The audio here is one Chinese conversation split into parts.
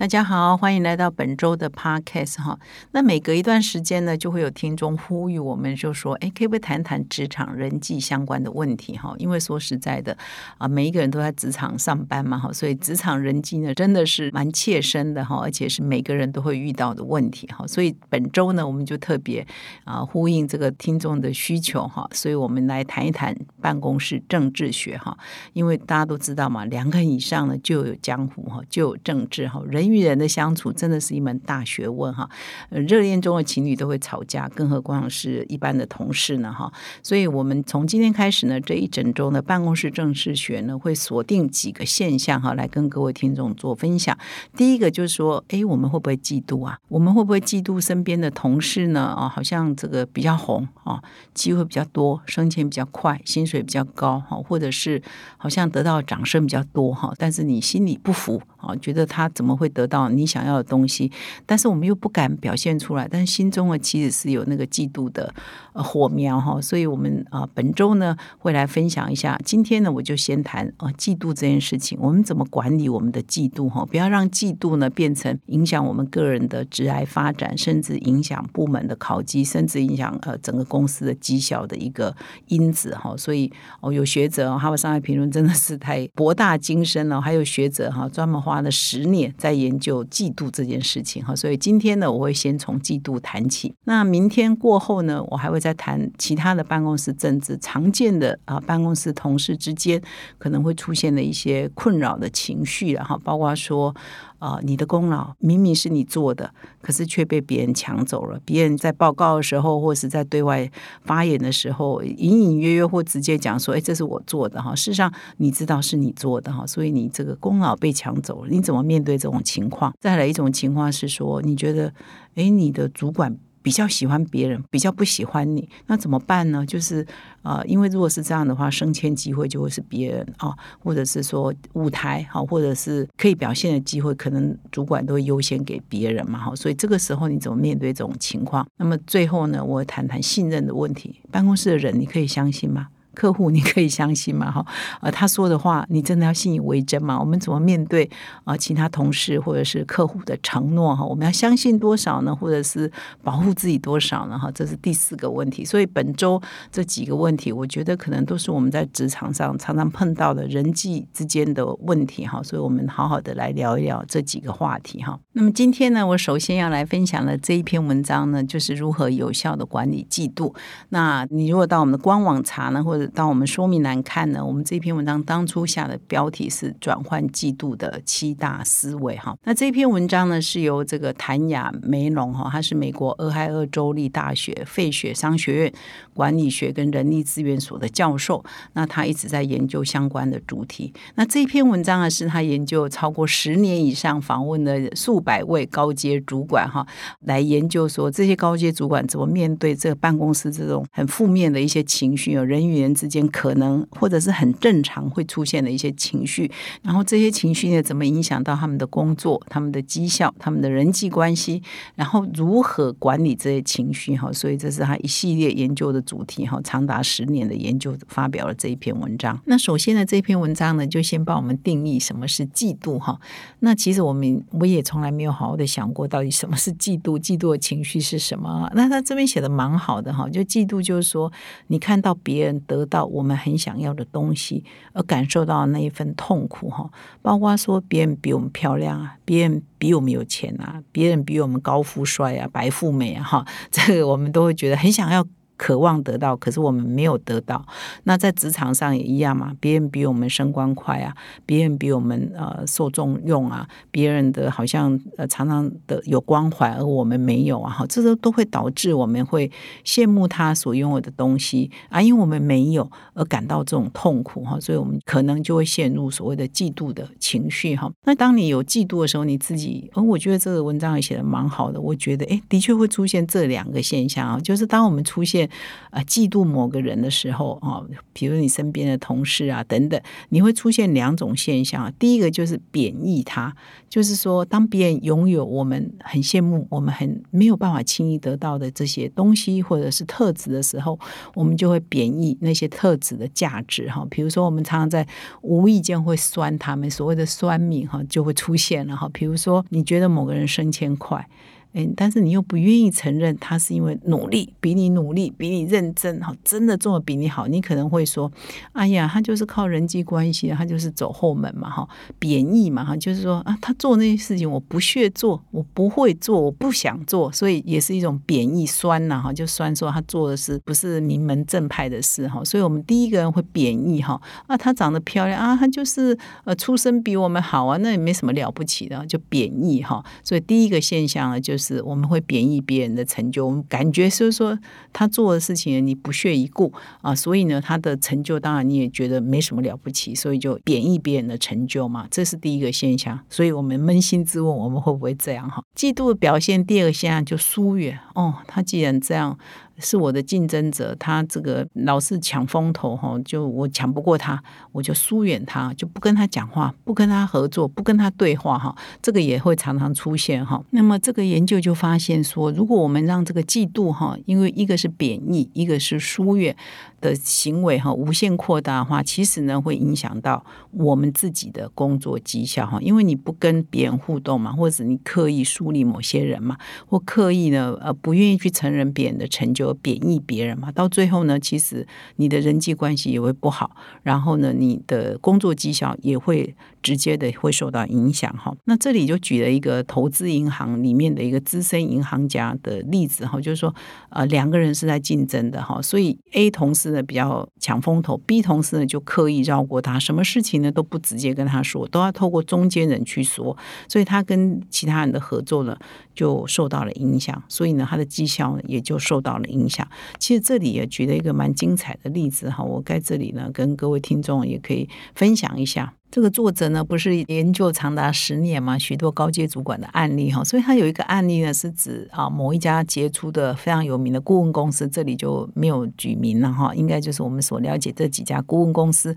大家好，欢迎来到本周的 Podcast 哈。那每隔一段时间呢，就会有听众呼吁我们，就说：“哎，可不可以谈谈职场人际相关的问题？”哈，因为说实在的啊，每一个人都在职场上班嘛，哈，所以职场人际呢，真的是蛮切身的哈，而且是每个人都会遇到的问题哈。所以本周呢，我们就特别啊呼应这个听众的需求哈，所以我们来谈一谈办公室政治学哈。因为大家都知道嘛，两个人以上呢，就有江湖哈，就有政治哈，人。与人的相处真的是一门大学问哈，热恋中的情侣都会吵架，更何况是一般的同事呢哈。所以，我们从今天开始呢，这一整周的办公室政治学呢，会锁定几个现象哈，来跟各位听众做分享。第一个就是说，哎，我们会不会嫉妒啊？我们会不会嫉妒身边的同事呢？啊，好像这个比较红啊，机会比较多，升迁比较快，薪水比较高哈，或者是好像得到掌声比较多哈，但是你心里不服啊，觉得他怎么会得？得到你想要的东西，但是我们又不敢表现出来，但是心中呢其实是有那个嫉妒的火苗哈，所以我们啊本周呢会来分享一下。今天呢我就先谈啊嫉妒这件事情，我们怎么管理我们的嫉妒哈，不要让嫉妒呢变成影响我们个人的职业发展，甚至影响部门的考绩，甚至影响呃整个公司的绩效的一个因子哈。所以哦有学者哈佛商业评论真的是太博大精深了，还有学者哈专门花了十年在研。究嫉妒这件事情哈，所以今天呢，我会先从嫉妒谈起。那明天过后呢，我还会再谈其他的办公室政治常见的啊，办公室同事之间可能会出现的一些困扰的情绪，然后包括说。啊，你的功劳明明是你做的，可是却被别人抢走了。别人在报告的时候，或是在对外发言的时候，隐隐约约或直接讲说：“哎，这是我做的。”哈，事实上你知道是你做的哈，所以你这个功劳被抢走了。你怎么面对这种情况？再来一种情况是说，你觉得，哎，你的主管。比较喜欢别人，比较不喜欢你，那怎么办呢？就是呃，因为如果是这样的话，升迁机会就会是别人啊，或者是说舞台好，或者是可以表现的机会，可能主管都会优先给别人嘛，哈。所以这个时候你怎么面对这种情况？那么最后呢，我谈谈信任的问题。办公室的人，你可以相信吗？客户你可以相信吗？哈，呃，他说的话你真的要信以为真吗？我们怎么面对啊？其他同事或者是客户的承诺哈？我们要相信多少呢？或者是保护自己多少呢？哈，这是第四个问题。所以本周这几个问题，我觉得可能都是我们在职场上常常碰到的人际之间的问题哈。所以我们好好的来聊一聊这几个话题哈。那么今天呢，我首先要来分享的这一篇文章呢，就是如何有效的管理嫉妒。那你如果到我们的官网查呢，或者到我们说明栏看呢，我们这篇文章当初下的标题是“转换季度的七大思维”哈。那这篇文章呢，是由这个谭雅梅隆哈，他是美国俄亥俄州立大学费雪商学院管理学跟人力资源所的教授。那他一直在研究相关的主题。那这篇文章呢，是他研究超过十年以上，访问了数百位高阶主管哈，来研究说这些高阶主管怎么面对这个办公室这种很负面的一些情绪，有人员之间可能或者是很正常会出现的一些情绪，然后这些情绪呢，怎么影响到他们的工作、他们的绩效、他们的人际关系，然后如何管理这些情绪？哈，所以这是他一系列研究的主题。哈，长达十年的研究发表了这一篇文章。那首先呢，这篇文章呢，就先帮我们定义什么是嫉妒。哈，那其实我们我也从来没有好好的想过，到底什么是嫉妒？嫉妒的情绪是什么？那他这边写的蛮好的哈，就嫉妒就是说，你看到别人得。得到我们很想要的东西，而感受到那一份痛苦哈，包括说别人比我们漂亮啊，别人比我们有钱啊，别人比我们高富帅啊，白富美啊哈，这个我们都会觉得很想要。渴望得到，可是我们没有得到。那在职场上也一样嘛，别人比我们升官快啊，别人比我们呃受重用啊，别人的好像呃常常的有光环，而我们没有啊，哈，这都都会导致我们会羡慕他所拥有的东西啊，因为我们没有而感到这种痛苦哈，所以我们可能就会陷入所谓的嫉妒的情绪哈。那当你有嫉妒的时候，你自己，而我觉得这个文章也写的蛮好的，我觉得哎，的确会出现这两个现象啊，就是当我们出现呃嫉妒某个人的时候啊，比如你身边的同事啊等等，你会出现两种现象。第一个就是贬义他，就是说当别人拥有我们很羡慕、我们很没有办法轻易得到的这些东西或者是特质的时候，我们就会贬义那些特质的价值哈。比如说，我们常常在无意间会酸他们，所谓的酸命哈就会出现了哈。比如说，你觉得某个人升迁快。哎，但是你又不愿意承认他是因为努力比你努力比你认真哈，真的做的比你好，你可能会说，哎呀，他就是靠人际关系，他就是走后门嘛哈，贬义嘛哈，就是说啊，他做那些事情我不屑做，我不会做，我不想做，所以也是一种贬义酸呐哈，就酸说他做的是不是名门正派的事哈，所以我们第一个人会贬义哈，啊，他长得漂亮啊，他就是呃出身比我们好啊，那也没什么了不起的，就贬义哈，所以第一个现象呢就是。是我们会贬义别人的成就，我们感觉是说他做的事情你不屑一顾啊，所以呢，他的成就当然你也觉得没什么了不起，所以就贬义别人的成就嘛，这是第一个现象。所以我们扪心自问，我们会不会这样哈？嫉妒的表现，第二个现象就疏远哦，他既然这样。是我的竞争者，他这个老是抢风头哈，就我抢不过他，我就疏远他，就不跟他讲话，不跟他合作，不跟他对话哈，这个也会常常出现哈。那么这个研究就发现说，如果我们让这个嫉妒哈，因为一个是贬义，一个是疏远。的行为哈，无限扩大的话，其实呢会影响到我们自己的工作绩效哈。因为你不跟别人互动嘛，或者你刻意疏离某些人嘛，或刻意呢呃不愿意去承认别人的成就，贬义别人嘛，到最后呢，其实你的人际关系也会不好，然后呢，你的工作绩效也会直接的会受到影响哈。那这里就举了一个投资银行里面的一个资深银行家的例子哈，就是说呃两个人是在竞争的哈，所以 A 同事。呢比较抢风头，B 同事呢就刻意绕过他，什么事情呢都不直接跟他说，都要透过中间人去说，所以他跟其他人的合作呢就受到了影响，所以呢他的绩效呢也就受到了影响。其实这里也举了一个蛮精彩的例子哈，我在这里呢跟各位听众也可以分享一下。这个作者呢，不是研究长达十年嘛，许多高阶主管的案例哈，所以他有一个案例呢，是指啊某一家杰出的非常有名的顾问公司，这里就没有举名了哈，应该就是我们所了解这几家顾问公司。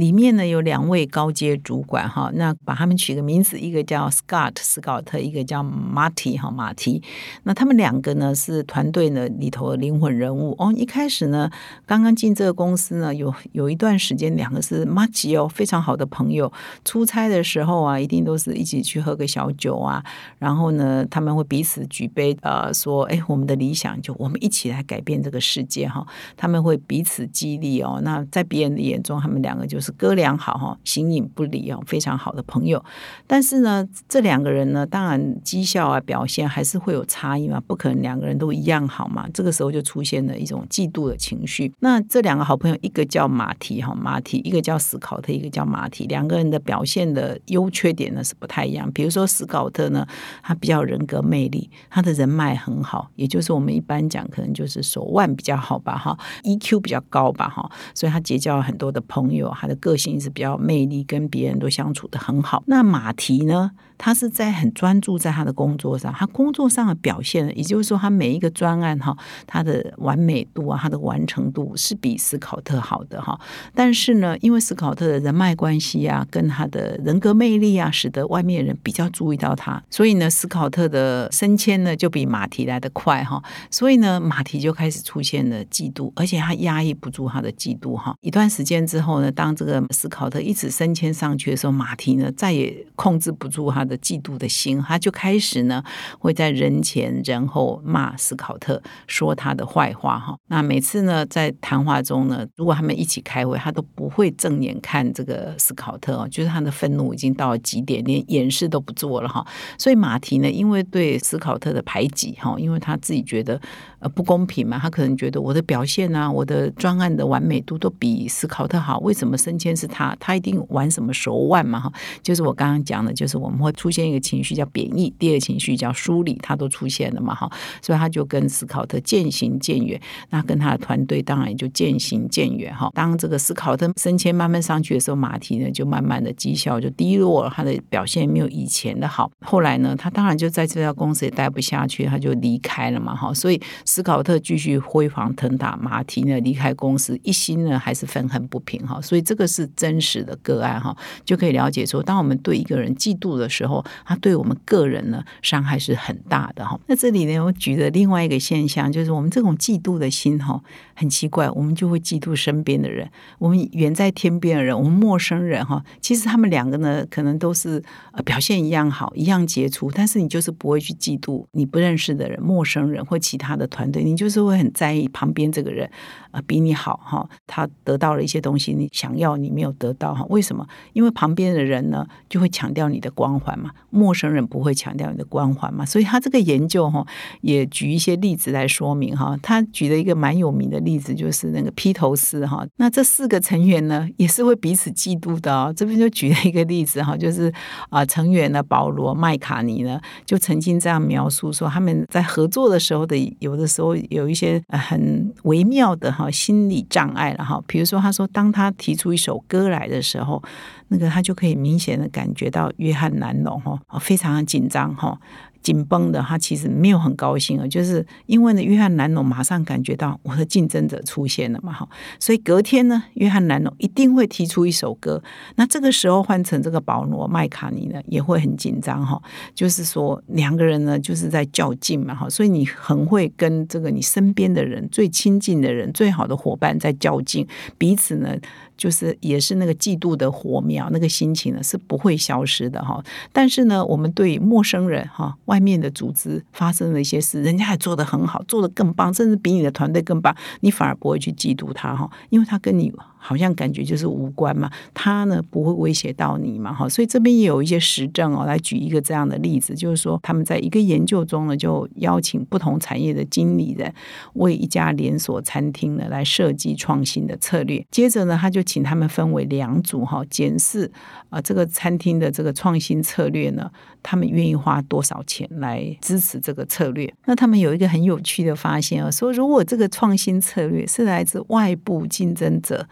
里面呢有两位高阶主管哈，那把他们取个名字，一个叫 Scott 斯考特，一个叫 Marty 哈马提。那他们两个呢是团队呢里头的灵魂人物哦。一开始呢，刚刚进这个公司呢，有有一段时间，两个是 Marty 哦，非常好的朋友。出差的时候啊，一定都是一起去喝个小酒啊。然后呢，他们会彼此举杯，呃，说哎，我们的理想就我们一起来改变这个世界哈。他们会彼此激励哦。那在别人的眼中，他们两个就是。哥俩好哈，形影不离哦，非常好的朋友。但是呢，这两个人呢，当然绩效啊表现还是会有差异嘛，不可能两个人都一样好嘛。这个时候就出现了一种嫉妒的情绪。那这两个好朋友，一个叫马蹄哈马蹄，一个叫史考特，一个叫马蹄。两个人的表现的优缺点呢是不太一样。比如说史考特呢，他比较人格魅力，他的人脉很好，也就是我们一般讲可能就是手腕比较好吧哈，EQ 比较高吧哈，所以他结交了很多的朋友，他个性是比较魅力，跟别人都相处的很好。那马蹄呢？他是在很专注在他的工作上，他工作上的表现，也就是说，他每一个专案哈，他的完美度啊，他的完成度是比斯考特好的哈。但是呢，因为斯考特的人脉关系啊，跟他的人格魅力啊，使得外面人比较注意到他，所以呢，斯考特的升迁呢就比马蹄来的快哈。所以呢，马蹄就开始出现了嫉妒，而且他压抑不住他的嫉妒哈。一段时间之后呢，当这个斯考特一直升迁上去的时候，马蹄呢再也控制不住他。的嫉妒的心，他就开始呢，会在人前人后骂斯考特，说他的坏话哈。那每次呢，在谈话中呢，如果他们一起开会，他都不会正眼看这个斯考特哦，就是他的愤怒已经到了极点，连掩饰都不做了哈。所以马蹄呢，因为对斯考特的排挤哈，因为他自己觉得呃不公平嘛，他可能觉得我的表现啊，我的专案的完美度都比斯考特好，为什么升迁是他？他一定玩什么手腕嘛哈？就是我刚刚讲的，就是我们会。出现一个情绪叫贬义，第二情绪叫疏离，他都出现了嘛哈，所以他就跟斯考特渐行渐远，那跟他的团队当然也就渐行渐远哈。当这个斯考特升迁慢慢上去的时候，马蹄呢就慢慢的绩效就低落了，他的表现没有以前的好。后来呢，他当然就在这家公司也待不下去，他就离开了嘛哈。所以斯考特继续辉煌腾达，马蹄呢离开公司，一心呢还是愤恨不平哈。所以这个是真实的个案哈，就可以了解说，当我们对一个人嫉妒的时候，他对我们个人呢伤害是很大的哈。那这里呢，我举的另外一个现象就是，我们这种嫉妒的心哈，很奇怪，我们就会嫉妒身边的人，我们远在天边的人，我们陌生人哈，其实他们两个呢，可能都是呃表现一样好，一样杰出，但是你就是不会去嫉妒你不认识的人、陌生人或其他的团队，你就是会很在意旁边这个人啊比你好哈，他得到了一些东西，你想要你没有得到哈，为什么？因为旁边的人呢就会强调你的光环陌生人不会强调你的光环嘛，所以他这个研究哈也举一些例子来说明哈，他举了一个蛮有名的例子，就是那个披头士哈，那这四个成员呢也是会彼此嫉妒的哦，这边就举了一个例子哈，就是啊成员呢保罗麦卡尼呢就曾经这样描述说，他们在合作的时候的有的时候有一些很微妙的哈心理障碍了哈，比如说他说当他提出一首歌来的时候。那个他就可以明显的感觉到约翰南龙哈非常的紧张哈。紧绷的，他其实没有很高兴啊，就是因为呢，约翰南农马上感觉到我的竞争者出现了嘛，哈，所以隔天呢，约翰南农一定会提出一首歌。那这个时候换成这个保罗麦卡尼呢，也会很紧张哈，就是说两个人呢就是在较劲嘛，哈，所以你很会跟这个你身边的人、最亲近的人、最好的伙伴在较劲，彼此呢就是也是那个嫉妒的火苗，那个心情呢是不会消失的哈。但是呢，我们对陌生人哈。外面的组织发生了一些事，人家还做得很好，做得更棒，甚至比你的团队更棒，你反而不会去嫉妒他哈，因为他跟你。好像感觉就是无关嘛，他呢不会威胁到你嘛，哈，所以这边也有一些实证哦，来举一个这样的例子，就是说他们在一个研究中呢，就邀请不同产业的经理人为一家连锁餐厅呢来设计创新的策略，接着呢他就请他们分为两组哈，检视啊这个餐厅的这个创新策略呢，他们愿意花多少钱来支持这个策略？那他们有一个很有趣的发现啊，说如果这个创新策略是来自外部竞争者。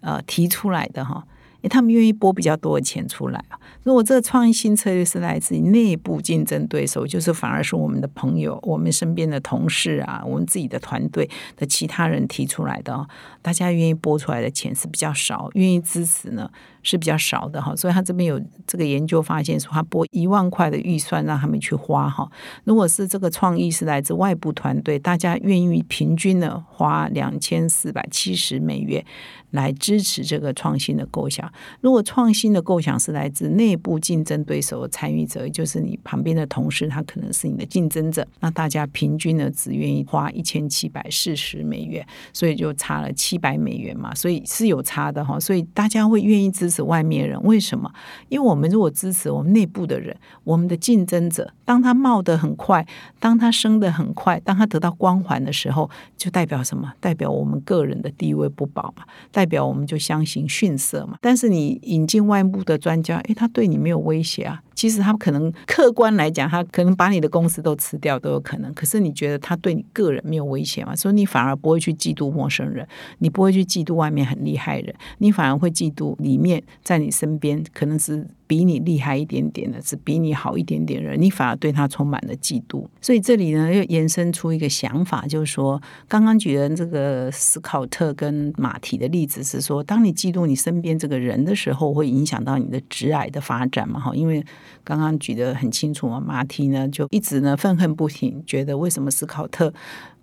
呃，提出来的哈，他们愿意拨比较多的钱出来啊。如果这个创新策略是来自于内部竞争对手，就是反而是我们的朋友、我们身边的同事啊，我们自己的团队的其他人提出来的，大家愿意拨出来的钱是比较少，愿意支持呢？是比较少的哈，所以他这边有这个研究发现说，他拨一万块的预算让他们去花哈。如果是这个创意是来自外部团队，大家愿意平均的花两千四百七十美元来支持这个创新的构想。如果创新的构想是来自内部竞争对手参与者，就是你旁边的同事，他可能是你的竞争者，那大家平均呢只愿意花一千七百四十美元，所以就差了七百美元嘛，所以是有差的哈。所以大家会愿意支持。外面人为什么？因为我们如果支持我们内部的人，我们的竞争者，当他冒得很快，当他升得很快，当他得到光环的时候，就代表什么？代表我们个人的地位不保嘛？代表我们就相形逊色嘛？但是你引进外部的专家，诶，他对你没有威胁啊。其实他可能客观来讲，他可能把你的公司都吃掉都有可能。可是你觉得他对你个人没有威胁吗？所以你反而不会去嫉妒陌生人，你不会去嫉妒外面很厉害人，你反而会嫉妒里面在你身边可能是。比你厉害一点点的，是比你好一点点的人，你反而对他充满了嫉妒。所以这里呢，又延伸出一个想法，就是说，刚刚举的这个斯考特跟马蹄的例子是说，当你嫉妒你身边这个人的时候，会影响到你的直癌的发展嘛？哈，因为刚刚举得很清楚嘛，马蹄呢就一直呢愤恨不平，觉得为什么斯考特。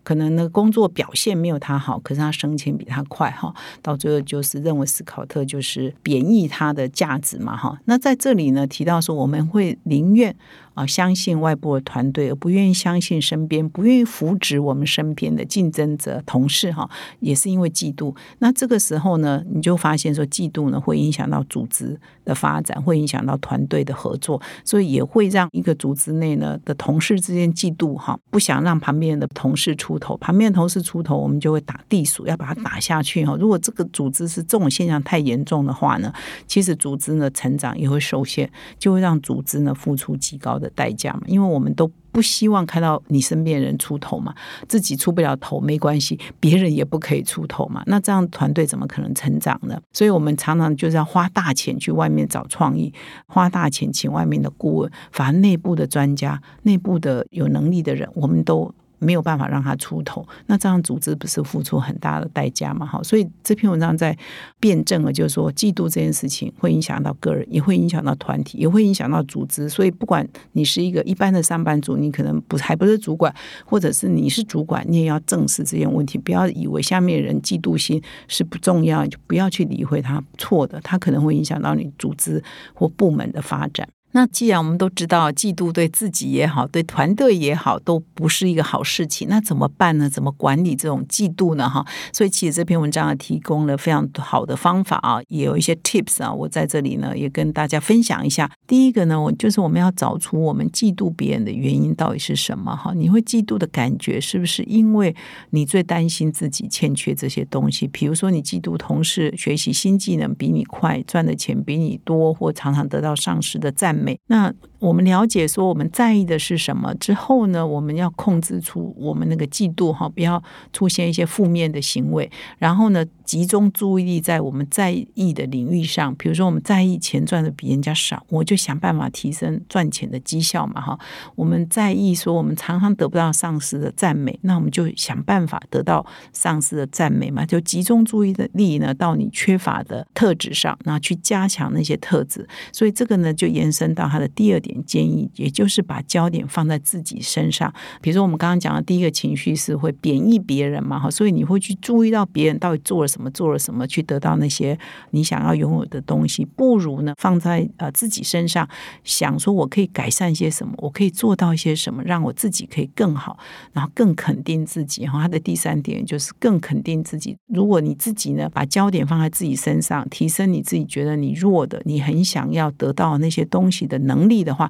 可能呢，工作表现没有他好，可是他升迁比他快哈。到最后就是认为斯考特就是贬义他的价值嘛哈。那在这里呢，提到说我们会宁愿。啊，相信外部的团队，而不愿意相信身边，不愿意扶植我们身边的竞争者、同事，哈，也是因为嫉妒。那这个时候呢，你就发现说，嫉妒呢会影响到组织的发展，会影响到团队的合作，所以也会让一个组织内呢的同事之间嫉妒，哈，不想让旁边的同事出。头，旁边的同事出头，我们就会打地鼠，要把它打下去哈。如果这个组织是这种现象太严重的话呢，其实组织呢成长也会受限，就会让组织呢付出极高的代价嘛。因为我们都不希望看到你身边人出头嘛，自己出不了头没关系，别人也不可以出头嘛。那这样团队怎么可能成长呢？所以我们常常就是要花大钱去外面找创意，花大钱请外面的顾问，反而内部的专家、内部的有能力的人，我们都。没有办法让他出头，那这样组织不是付出很大的代价吗？好，所以这篇文章在辩证了，就是说嫉妒这件事情会影响到个人，也会影响到团体，也会影响到组织。所以不管你是一个一般的上班族，你可能不还不是主管，或者是你是主管，你也要正视这件问题，不要以为下面人嫉妒心是不重要，就不要去理会他错的，他可能会影响到你组织或部门的发展。那既然我们都知道，嫉妒对自己也好，对团队也好，都不是一个好事情。那怎么办呢？怎么管理这种嫉妒呢？哈，所以其实这篇文章啊，提供了非常好的方法啊，也有一些 tips 啊，我在这里呢也跟大家分享一下。第一个呢，我就是我们要找出我们嫉妒别人的原因到底是什么？哈，你会嫉妒的感觉是不是因为你最担心自己欠缺这些东西？比如说，你嫉妒同事学习新技能比你快，赚的钱比你多，或常常得到上司的赞。美美。那我们了解说我们在意的是什么之后呢？我们要控制出我们那个嫉妒哈，不要出现一些负面的行为。然后呢，集中注意力在我们在意的领域上。比如说，我们在意钱赚的比人家少，我就想办法提升赚钱的绩效嘛哈。我们在意说我们常常得不到上司的赞美，那我们就想办法得到上司的赞美嘛。就集中注意力呢到你缺乏的特质上，那去加强那些特质。所以这个呢，就延伸到他的第二点。建议，也就是把焦点放在自己身上。比如说，我们刚刚讲的第一个情绪是会贬义别人嘛，哈，所以你会去注意到别人到底做了什么，做了什么，去得到那些你想要拥有的东西。不如呢，放在呃自己身上，想说我可以改善些什么，我可以做到一些什么，让我自己可以更好，然后更肯定自己。哈，他的第三点就是更肯定自己。如果你自己呢，把焦点放在自己身上，提升你自己觉得你弱的，你很想要得到那些东西的能力的话。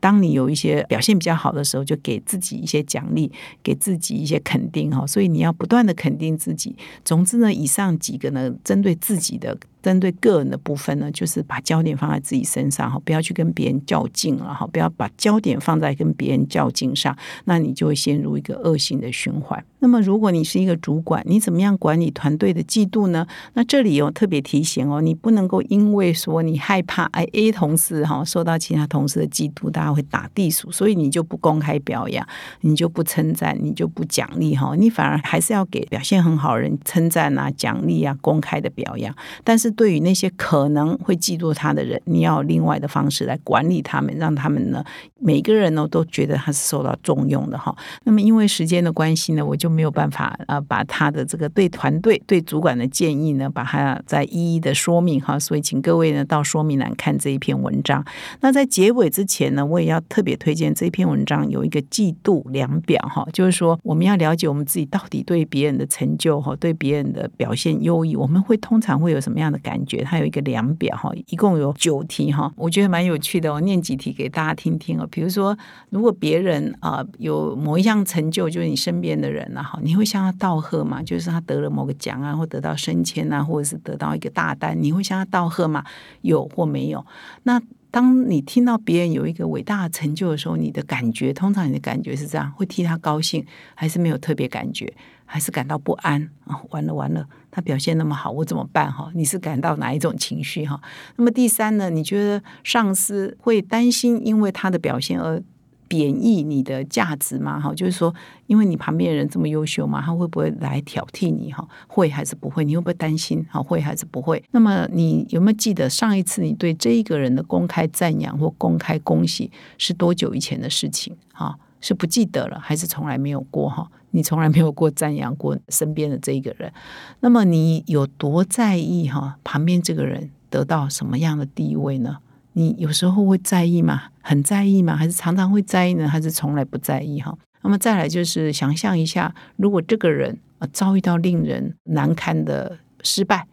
当你有一些表现比较好的时候，就给自己一些奖励，给自己一些肯定哈。所以你要不断的肯定自己。总之呢，以上几个呢，针对自己的。针对个人的部分呢，就是把焦点放在自己身上哈，不要去跟别人较劲了哈，不要把焦点放在跟别人较劲上，那你就会陷入一个恶性的循环。那么，如果你是一个主管，你怎么样管理团队的嫉妒呢？那这里有特别提醒哦，你不能够因为说你害怕哎 A 同事哈受到其他同事的嫉妒，大家会打地鼠，所以你就不公开表扬，你就不称赞，你就不奖励哈，你反而还是要给表现很好的人称赞啊、奖励啊、公开的表扬，但是。对于那些可能会嫉妒他的人，你要另外的方式来管理他们，让他们呢，每个人呢都觉得他是受到重用的哈。那么因为时间的关系呢，我就没有办法啊，把他的这个对团队、对主管的建议呢，把它再一一的说明哈。所以请各位呢到说明栏看这一篇文章。那在结尾之前呢，我也要特别推荐这篇文章有一个嫉妒量表哈，就是说我们要了解我们自己到底对别人的成就哈，对别人的表现优异，我们会通常会有什么样的？感觉它有一个量表哈，一共有九题哈，我觉得蛮有趣的。我念几题给大家听听哦。比如说，如果别人啊有某一项成就，就是你身边的人啊，哈，你会向他道贺吗？就是他得了某个奖啊，或得到升迁啊，或者是得到一个大单，你会向他道贺吗？有或没有？那当你听到别人有一个伟大的成就的时候，你的感觉，通常你的感觉是这样：会替他高兴，还是没有特别感觉？还是感到不安啊！完了完了，他表现那么好，我怎么办哈？你是感到哪一种情绪哈？那么第三呢？你觉得上司会担心因为他的表现而贬义你的价值吗？哈，就是说，因为你旁边的人这么优秀嘛，他会不会来挑剔你哈？会还是不会？你会不会担心？哈，会还是不会？那么你有没有记得上一次你对这一个人的公开赞扬或公开恭喜是多久以前的事情？哈？是不记得了，还是从来没有过哈？你从来没有过赞扬过身边的这一个人，那么你有多在意哈？旁边这个人得到什么样的地位呢？你有时候会在意吗？很在意吗？还是常常会在意呢？还是从来不在意哈？那么再来就是想象一下，如果这个人啊遭遇到令人难堪的失败。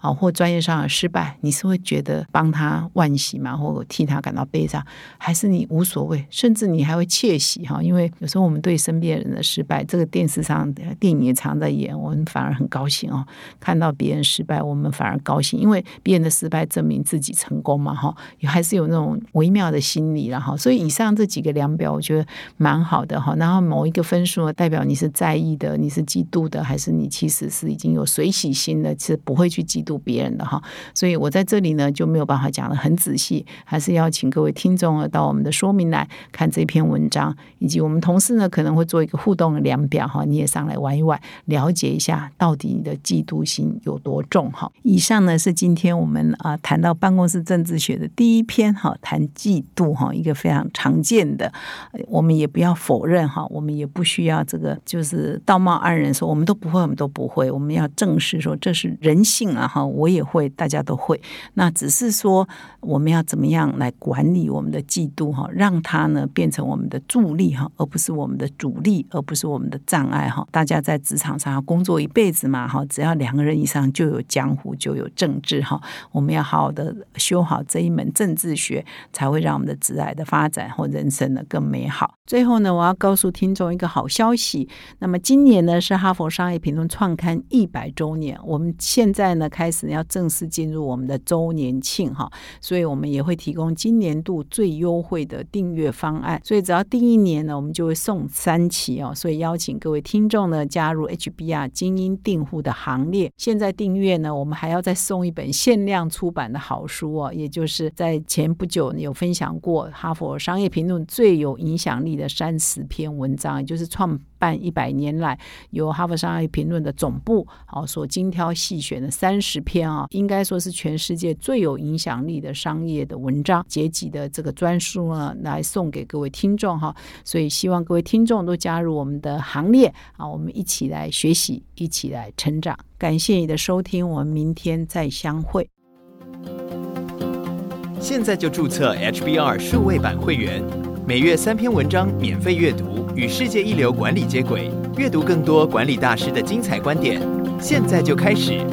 啊，或专业上的失败，你是会觉得帮他惋惜吗？或替他感到悲伤，还是你无所谓，甚至你还会窃喜哈？因为有时候我们对身边人的失败，这个电视上电影也常在演，我们反而很高兴哦。看到别人失败，我们反而高兴，因为别人的失败证明自己成功嘛哈。还是有那种微妙的心理然后，所以以上这几个量表，我觉得蛮好的哈。然后某一个分数，代表你是在意的，你是嫉妒的，还是你其实是已经有水洗心的，是不会去嫉妒。别人的哈，所以我在这里呢就没有办法讲的很仔细，还是邀请各位听众啊到我们的说明来看这篇文章，以及我们同事呢可能会做一个互动的量表哈，你也上来玩一玩，了解一下到底你的嫉妒心有多重哈。以上呢是今天我们啊谈到办公室政治学的第一篇哈，谈嫉妒哈，一个非常常见的，我们也不要否认哈，我们也不需要这个就是道貌岸然说我们都不会，我们都不会，我们要正视说这是人性啊哈。我也会，大家都会。那只是说，我们要怎么样来管理我们的嫉妒哈，让它呢变成我们的助力哈，而不是我们的阻力，而不是我们的障碍哈。大家在职场上要工作一辈子嘛哈，只要两个人以上就有江湖，就有政治哈。我们要好好的修好这一门政治学，才会让我们的职业的发展或人生呢更美好。最后呢，我要告诉听众一个好消息。那么今年呢是哈佛商业评论创刊一百周年，我们现在呢开开始要正式进入我们的周年庆哈，所以我们也会提供今年度最优惠的订阅方案。所以只要订一年呢，我们就会送三期哦。所以邀请各位听众呢加入 HBR 精英订户的行列。现在订阅呢，我们还要再送一本限量出版的好书哦，也就是在前不久有分享过哈佛商业评论最有影响力。的三十篇文章，也就是创办一百年来由哈佛商业评论的总部啊所精挑细选的三十十篇啊，应该说是全世界最有影响力的商业的文章，结集的这个专书呢，来送给各位听众哈。所以希望各位听众都加入我们的行列啊，我们一起来学习，一起来成长。感谢你的收听，我们明天再相会。现在就注册 HBR 数位版会员。每月三篇文章免费阅读，与世界一流管理接轨，阅读更多管理大师的精彩观点。现在就开始。